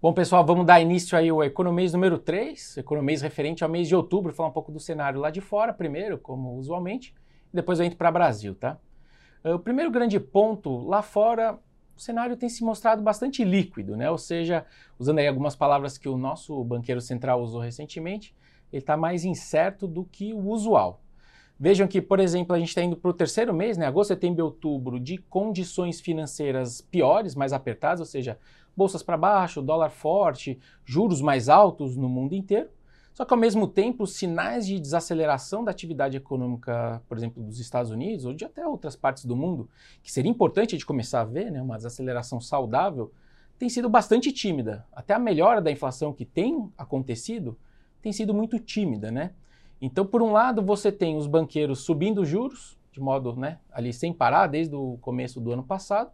Bom, pessoal, vamos dar início aí ao Economês número 3, Economês referente ao mês de outubro, falar um pouco do cenário lá de fora primeiro, como usualmente, e depois eu entro para Brasil, tá? Uh, o primeiro grande ponto, lá fora, o cenário tem se mostrado bastante líquido, né? Ou seja, usando aí algumas palavras que o nosso banqueiro central usou recentemente, ele está mais incerto do que o usual. Vejam que, por exemplo, a gente está indo para o terceiro mês, né, agosto, setembro e outubro, de condições financeiras piores, mais apertadas, ou seja, bolsas para baixo, dólar forte, juros mais altos no mundo inteiro. Só que, ao mesmo tempo, sinais de desaceleração da atividade econômica, por exemplo, dos Estados Unidos ou de até outras partes do mundo, que seria importante de começar a ver, né, uma desaceleração saudável, tem sido bastante tímida. Até a melhora da inflação que tem acontecido tem sido muito tímida, né? Então, por um lado, você tem os banqueiros subindo juros, de modo né, ali sem parar, desde o começo do ano passado.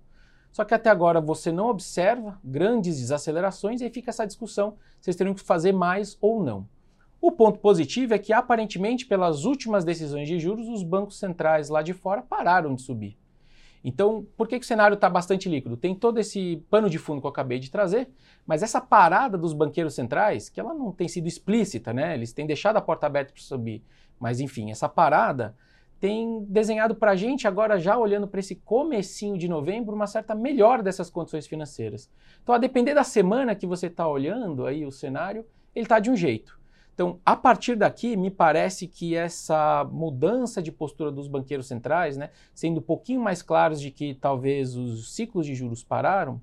Só que até agora você não observa grandes desacelerações e aí fica essa discussão eles teriam que fazer mais ou não. O ponto positivo é que, aparentemente, pelas últimas decisões de juros, os bancos centrais lá de fora pararam de subir. Então, por que, que o cenário está bastante líquido? Tem todo esse pano de fundo que eu acabei de trazer, mas essa parada dos banqueiros centrais, que ela não tem sido explícita, né? Eles têm deixado a porta aberta para subir, mas enfim, essa parada tem desenhado para a gente, agora já olhando para esse comecinho de novembro, uma certa melhora dessas condições financeiras. Então, a depender da semana que você está olhando aí o cenário, ele está de um jeito. Então, a partir daqui, me parece que essa mudança de postura dos banqueiros centrais, né, sendo um pouquinho mais claros de que talvez os ciclos de juros pararam,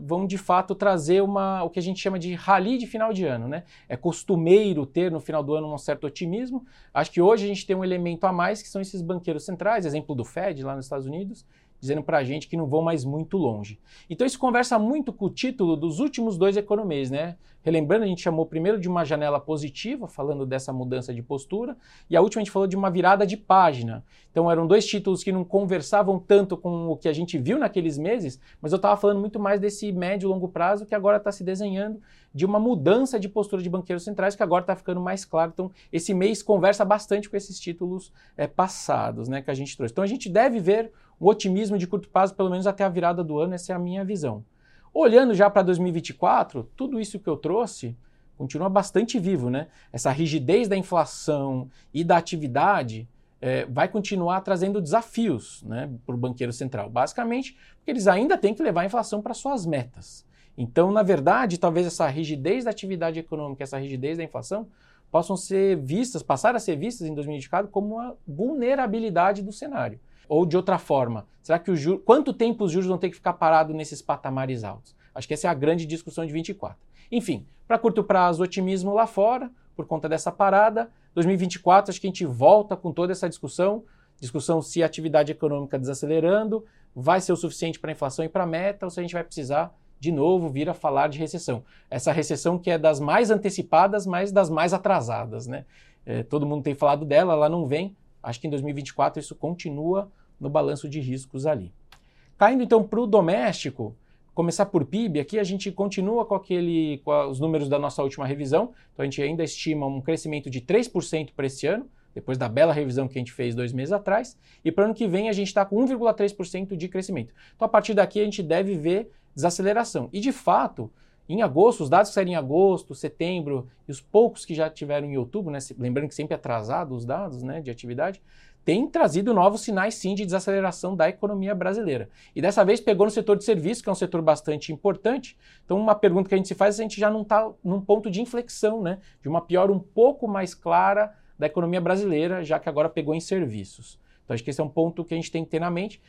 vão de fato trazer uma, o que a gente chama de rally de final de ano. Né? É costumeiro ter no final do ano um certo otimismo. Acho que hoje a gente tem um elemento a mais, que são esses banqueiros centrais, exemplo do Fed lá nos Estados Unidos, dizendo para a gente que não vão mais muito longe. Então isso conversa muito com o título dos últimos dois economês, né? Relembrando, a gente chamou primeiro de uma janela positiva, falando dessa mudança de postura, e a última a gente falou de uma virada de página. Então eram dois títulos que não conversavam tanto com o que a gente viu naqueles meses, mas eu estava falando muito mais desse médio e longo prazo que agora está se desenhando de uma mudança de postura de banqueiros centrais que agora está ficando mais claro. Então esse mês conversa bastante com esses títulos é, passados, né, que a gente trouxe. Então a gente deve ver um otimismo de curto prazo, pelo menos até a virada do ano, essa é a minha visão. Olhando já para 2024, tudo isso que eu trouxe continua bastante vivo, né? Essa rigidez da inflação e da atividade é, vai continuar trazendo desafios né, para o banqueiro central. Basicamente, porque eles ainda têm que levar a inflação para suas metas. Então, na verdade, talvez essa rigidez da atividade econômica, essa rigidez da inflação, possam ser vistas, passar a ser vistas em 2024 como uma vulnerabilidade do cenário. Ou de outra forma, será que o juro, quanto tempo os juros vão ter que ficar parados nesses patamares altos? Acho que essa é a grande discussão de 24. Enfim, para curto prazo, otimismo lá fora, por conta dessa parada. 2024, acho que a gente volta com toda essa discussão, discussão se a atividade econômica desacelerando vai ser o suficiente para a inflação e para a meta, ou se a gente vai precisar de novo vir a falar de recessão. Essa recessão que é das mais antecipadas, mas das mais atrasadas, né? É, todo mundo tem falado dela, ela não vem, Acho que em 2024 isso continua no balanço de riscos ali. Caindo então para o doméstico, começar por PIB, aqui a gente continua com, aquele, com os números da nossa última revisão, então a gente ainda estima um crescimento de 3% para esse ano, depois da bela revisão que a gente fez dois meses atrás, e para o ano que vem a gente está com 1,3% de crescimento. Então a partir daqui a gente deve ver desaceleração. E de fato, em agosto, os dados que saíram em agosto, setembro e os poucos que já tiveram em outubro, né, lembrando que sempre é atrasado os dados né, de atividade, têm trazido novos sinais sim de desaceleração da economia brasileira. E dessa vez pegou no setor de serviços, que é um setor bastante importante. Então, uma pergunta que a gente se faz é se a gente já não está num ponto de inflexão, né, de uma piora um pouco mais clara da economia brasileira, já que agora pegou em serviços. Então, acho que esse é um ponto que a gente tem que ter na mente.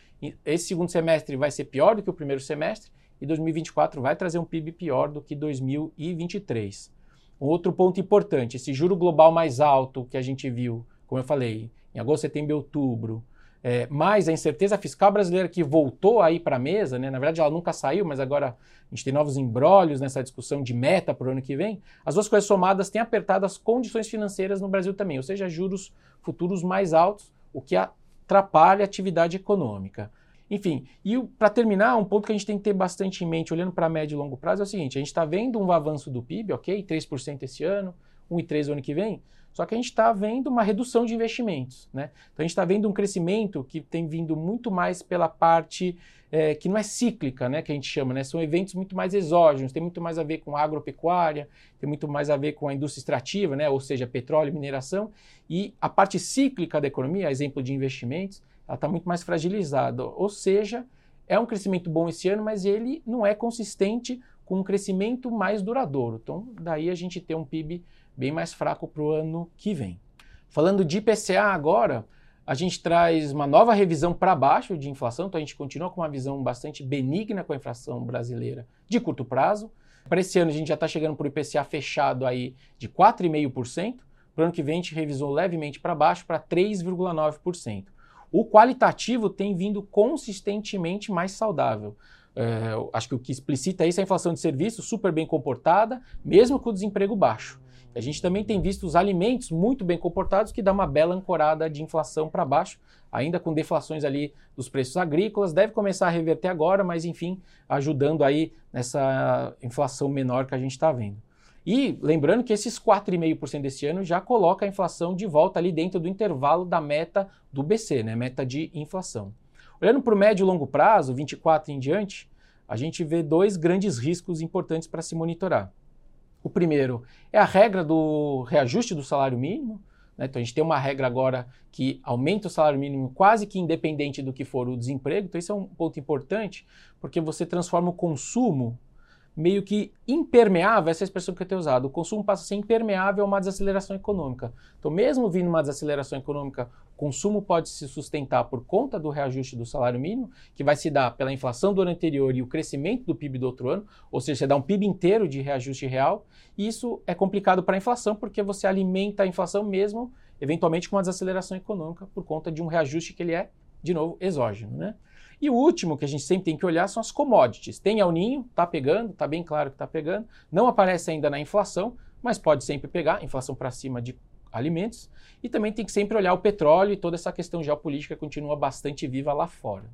Esse segundo semestre vai ser pior do que o primeiro semestre, e 2024 vai trazer um PIB pior do que 2023. Um outro ponto importante, esse juro global mais alto que a gente viu, como eu falei, em agosto, setembro e outubro, é, mais a incerteza fiscal brasileira que voltou aí para a mesa, né? na verdade ela nunca saiu, mas agora a gente tem novos embrólios nessa discussão de meta para o ano que vem, as duas coisas somadas têm apertado as condições financeiras no Brasil também, ou seja, juros futuros mais altos, o que atrapalha a atividade econômica. Enfim, e para terminar, um ponto que a gente tem que ter bastante em mente, olhando para médio e longo prazo, é o seguinte: a gente está vendo um avanço do PIB, ok? 3% esse ano, 1,3 no ano que vem. Só que a gente está vendo uma redução de investimentos. Né? Então a gente está vendo um crescimento que tem vindo muito mais pela parte é, que não é cíclica, né, que a gente chama, né? São eventos muito mais exógenos, tem muito mais a ver com agropecuária, tem muito mais a ver com a indústria extrativa, né, ou seja, petróleo mineração. E a parte cíclica da economia, exemplo de investimentos, ela está muito mais fragilizada. Ou seja, é um crescimento bom esse ano, mas ele não é consistente com um crescimento mais duradouro. Então, daí a gente tem um PIB bem mais fraco para o ano que vem. Falando de IPCA agora, a gente traz uma nova revisão para baixo de inflação, então a gente continua com uma visão bastante benigna com a inflação brasileira de curto prazo. Para esse ano a gente já está chegando para o IPCA fechado aí de 4,5%. Para o ano que vem a gente revisou levemente para baixo para 3,9%. O qualitativo tem vindo consistentemente mais saudável. É, acho que o que explicita isso é a inflação de serviços super bem comportada, mesmo com o desemprego baixo. A gente também tem visto os alimentos muito bem comportados, que dá uma bela ancorada de inflação para baixo, ainda com deflações ali dos preços agrícolas. Deve começar a reverter agora, mas enfim, ajudando aí nessa inflação menor que a gente está vendo. E lembrando que esses 4,5% desse ano já coloca a inflação de volta ali dentro do intervalo da meta do BC, né? Meta de inflação. Olhando para o médio e longo prazo, 24 em diante, a gente vê dois grandes riscos importantes para se monitorar. O primeiro é a regra do reajuste do salário mínimo. Né? Então a gente tem uma regra agora que aumenta o salário mínimo quase que independente do que for o desemprego. Então isso é um ponto importante, porque você transforma o consumo meio que impermeável, essa é a expressão que eu tenho usado, o consumo passa a ser impermeável a uma desaceleração econômica. Então, mesmo vindo uma desaceleração econômica, o consumo pode se sustentar por conta do reajuste do salário mínimo, que vai se dar pela inflação do ano anterior e o crescimento do PIB do outro ano, ou seja, você dá um PIB inteiro de reajuste real, e isso é complicado para a inflação, porque você alimenta a inflação mesmo, eventualmente, com uma desaceleração econômica, por conta de um reajuste que ele é, de novo, exógeno. Né? E o último que a gente sempre tem que olhar são as commodities. Tem El Ninho, está pegando, está bem claro que está pegando. Não aparece ainda na inflação, mas pode sempre pegar, inflação para cima de alimentos. E também tem que sempre olhar o petróleo e toda essa questão geopolítica continua bastante viva lá fora.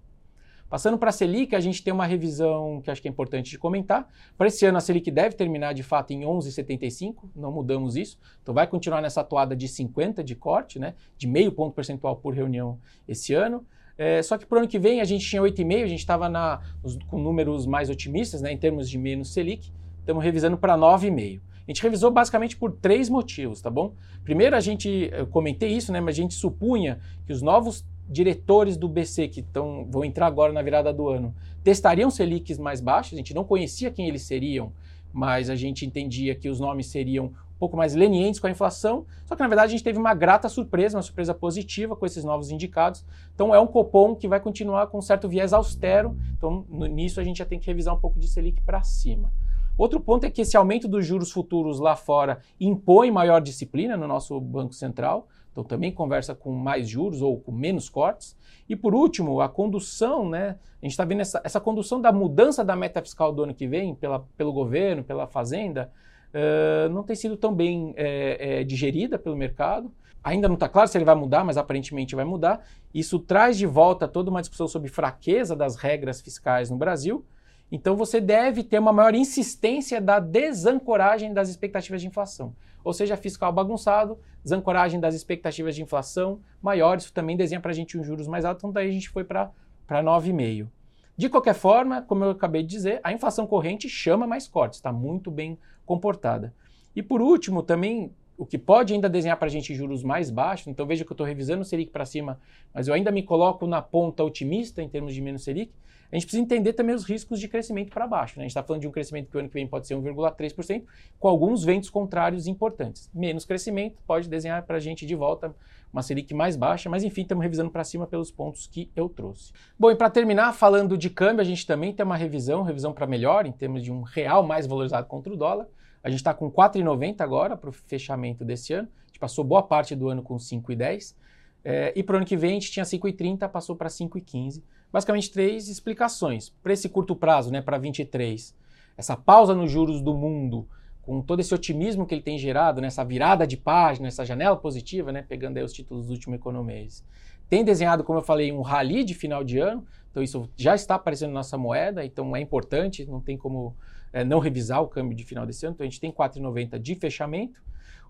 Passando para a Selic, a gente tem uma revisão que acho que é importante de comentar. Para esse ano, a Selic deve terminar de fato em 11,75, não mudamos isso. Então, vai continuar nessa toada de 50 de corte, né, de meio ponto percentual por reunião esse ano. É, só que para o ano que vem a gente tinha 8,5, a gente estava com números mais otimistas, né, em termos de menos Selic, estamos revisando para 9,5. A gente revisou basicamente por três motivos, tá bom? Primeiro, a gente, eu comentei isso, né, mas a gente supunha que os novos diretores do BC, que tão, vão entrar agora na virada do ano, testariam Selics mais baixos, a gente não conhecia quem eles seriam, mas a gente entendia que os nomes seriam pouco mais lenientes com a inflação, só que na verdade a gente teve uma grata surpresa, uma surpresa positiva com esses novos indicados. Então é um Copom que vai continuar com um certo viés austero, então nisso a gente já tem que revisar um pouco de Selic para cima. Outro ponto é que esse aumento dos juros futuros lá fora impõe maior disciplina no nosso Banco Central, então também conversa com mais juros ou com menos cortes. E por último, a condução, né? A gente está vendo essa, essa condução da mudança da meta fiscal do ano que vem pela, pelo governo, pela Fazenda, uh, não tem sido tão bem é, é, digerida pelo mercado. Ainda não está claro se ele vai mudar, mas aparentemente vai mudar. Isso traz de volta toda uma discussão sobre fraqueza das regras fiscais no Brasil. Então você deve ter uma maior insistência da desancoragem das expectativas de inflação. Ou seja, fiscal bagunçado, desancoragem das expectativas de inflação maior, isso também desenha para a gente um juros mais alto, então daí a gente foi para 9,5. De qualquer forma, como eu acabei de dizer, a inflação corrente chama mais cortes, está muito bem comportada. E por último, também o que pode ainda desenhar para a gente juros mais baixos, então veja que eu estou revisando o Selic para cima, mas eu ainda me coloco na ponta otimista em termos de menos Selic, a gente precisa entender também os riscos de crescimento para baixo. Né? A gente está falando de um crescimento que o ano que vem pode ser 1,3%, com alguns ventos contrários importantes. Menos crescimento pode desenhar para a gente de volta uma Selic mais baixa, mas enfim, estamos revisando para cima pelos pontos que eu trouxe. Bom, e para terminar, falando de câmbio, a gente também tem uma revisão, revisão para melhor, em termos de um real mais valorizado contra o dólar. A gente está com 4,90 agora para o fechamento desse ano. A gente passou boa parte do ano com 5,10. É, e para o ano que vem a gente tinha 5,30, passou para 5,15 basicamente três explicações. Para esse curto prazo, né, para 23, essa pausa nos juros do mundo, com todo esse otimismo que ele tem gerado, nessa né, virada de página, essa janela positiva, né, pegando aí os títulos do último economês, tem desenhado, como eu falei, um rally de final de ano. Então isso já está aparecendo na nossa moeda, então é importante, não tem como é, não revisar o câmbio de final desse ano. Então a gente tem 4,90 de fechamento.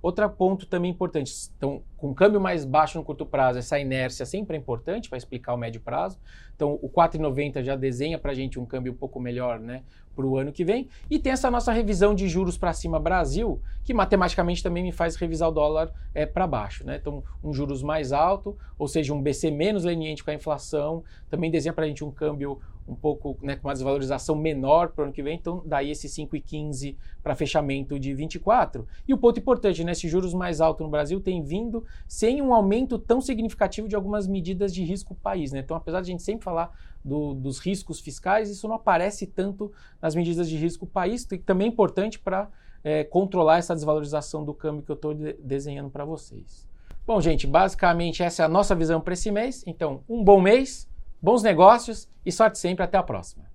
Outro ponto também importante, então, com câmbio mais baixo no curto prazo, essa inércia sempre é importante para explicar o médio prazo. Então, o 4,90 já desenha para a gente um câmbio um pouco melhor né, para o ano que vem. E tem essa nossa revisão de juros para cima Brasil, que matematicamente também me faz revisar o dólar é, para baixo. Né? Então, um juros mais alto, ou seja, um BC menos leniente com a inflação, também desenha para a gente um câmbio um pouco né, com uma desvalorização menor para o ano que vem, então daí esse 5,15 para fechamento de 24. E o ponto importante, né, esses juros mais altos no Brasil tem vindo sem um aumento tão significativo de algumas medidas de risco país. Né? Então, apesar de a gente sempre falar do, dos riscos fiscais, isso não aparece tanto nas medidas de risco país, que também é importante para é, controlar essa desvalorização do câmbio que eu estou de desenhando para vocês. Bom, gente, basicamente essa é a nossa visão para esse mês. Então, um bom mês bons negócios e sorte sempre. Até a próxima.